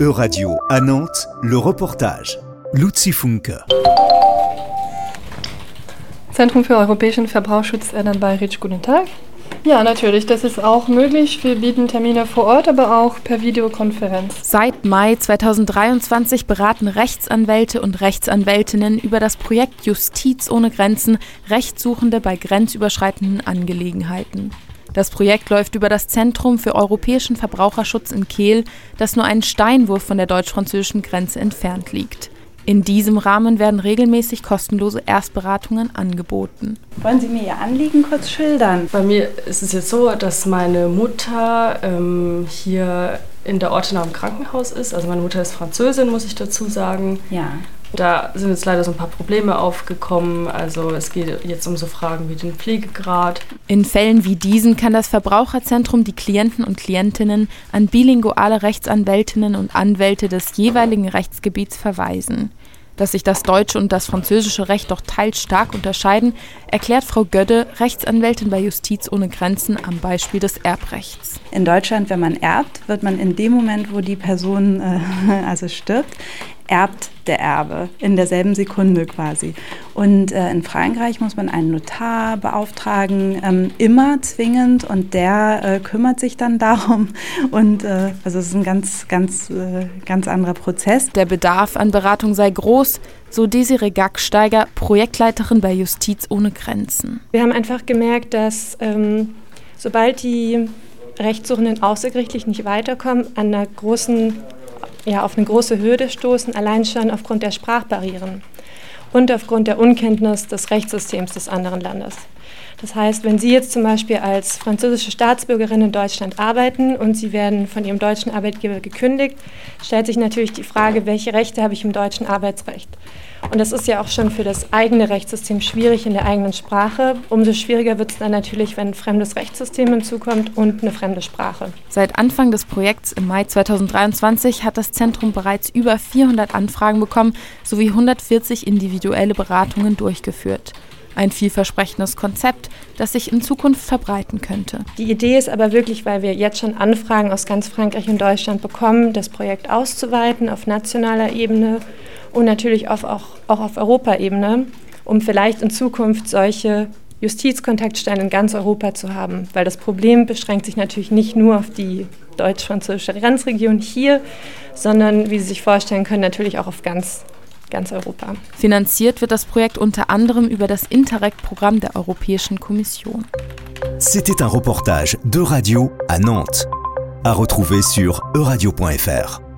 E-Radio à Nantes, le reportage. Luzi Funke. Zentrum für europäischen Verbraucherschutz Erdan Bayric, guten Tag. Ja, natürlich, das ist auch möglich. Wir bieten Termine vor Ort, aber auch per Videokonferenz. Seit Mai 2023 beraten Rechtsanwälte und Rechtsanwältinnen über das Projekt Justiz ohne Grenzen Rechtssuchende bei grenzüberschreitenden Angelegenheiten. Das Projekt läuft über das Zentrum für europäischen Verbraucherschutz in Kehl, das nur einen Steinwurf von der deutsch-französischen Grenze entfernt liegt. In diesem Rahmen werden regelmäßig kostenlose Erstberatungen angeboten. Wollen Sie mir Ihr Anliegen kurz schildern? Bei mir ist es jetzt so, dass meine Mutter ähm, hier in der Ortenau im Krankenhaus ist. Also meine Mutter ist Französin, muss ich dazu sagen. Ja. Da sind jetzt leider so ein paar Probleme aufgekommen. Also es geht jetzt um so Fragen wie den Pflegegrad. In Fällen wie diesen kann das Verbraucherzentrum die Klienten und Klientinnen an bilinguale Rechtsanwältinnen und Anwälte des jeweiligen Rechtsgebiets verweisen. Dass sich das deutsche und das französische Recht doch teils stark unterscheiden, erklärt Frau Gödde, Rechtsanwältin bei Justiz ohne Grenzen, am Beispiel des Erbrechts. In Deutschland, wenn man erbt, wird man in dem Moment, wo die Person äh, also stirbt, erbt der Erbe in derselben Sekunde quasi. Und äh, in Frankreich muss man einen Notar beauftragen, ähm, immer zwingend, und der äh, kümmert sich dann darum. Und äh, also es ist ein ganz, ganz, äh, ganz anderer Prozess. Der Bedarf an Beratung sei groß, so Desiree Gacksteiger, Projektleiterin bei Justiz ohne Grenzen. Wir haben einfach gemerkt, dass ähm, sobald die Rechtssuchenden außergerichtlich nicht weiterkommen, an einer großen ja, auf eine große Hürde stoßen, allein schon aufgrund der Sprachbarrieren und aufgrund der Unkenntnis des Rechtssystems des anderen Landes. Das heißt, wenn Sie jetzt zum Beispiel als französische Staatsbürgerin in Deutschland arbeiten und Sie werden von Ihrem deutschen Arbeitgeber gekündigt, stellt sich natürlich die Frage, welche Rechte habe ich im deutschen Arbeitsrecht? Und das ist ja auch schon für das eigene Rechtssystem schwierig in der eigenen Sprache. Umso schwieriger wird es dann natürlich, wenn ein fremdes Rechtssystem hinzukommt und eine fremde Sprache. Seit Anfang des Projekts im Mai 2023 hat das Zentrum bereits über 400 Anfragen bekommen sowie 140 individuelle Beratungen durchgeführt. Ein vielversprechendes Konzept, das sich in Zukunft verbreiten könnte. Die Idee ist aber wirklich, weil wir jetzt schon Anfragen aus ganz Frankreich und Deutschland bekommen, das Projekt auszuweiten auf nationaler Ebene und natürlich auf, auch, auch auf Europaebene, um vielleicht in Zukunft solche Justizkontaktstellen in ganz Europa zu haben. Weil das Problem beschränkt sich natürlich nicht nur auf die deutsch-französische Grenzregion hier, sondern, wie Sie sich vorstellen können, natürlich auch auf ganz ganz Europa. Finanziert wird das Projekt unter anderem über das Interreg-Programm der Europäischen Kommission. C'était un reportage de radio à Nantes, à retrouver sur euradio.fr.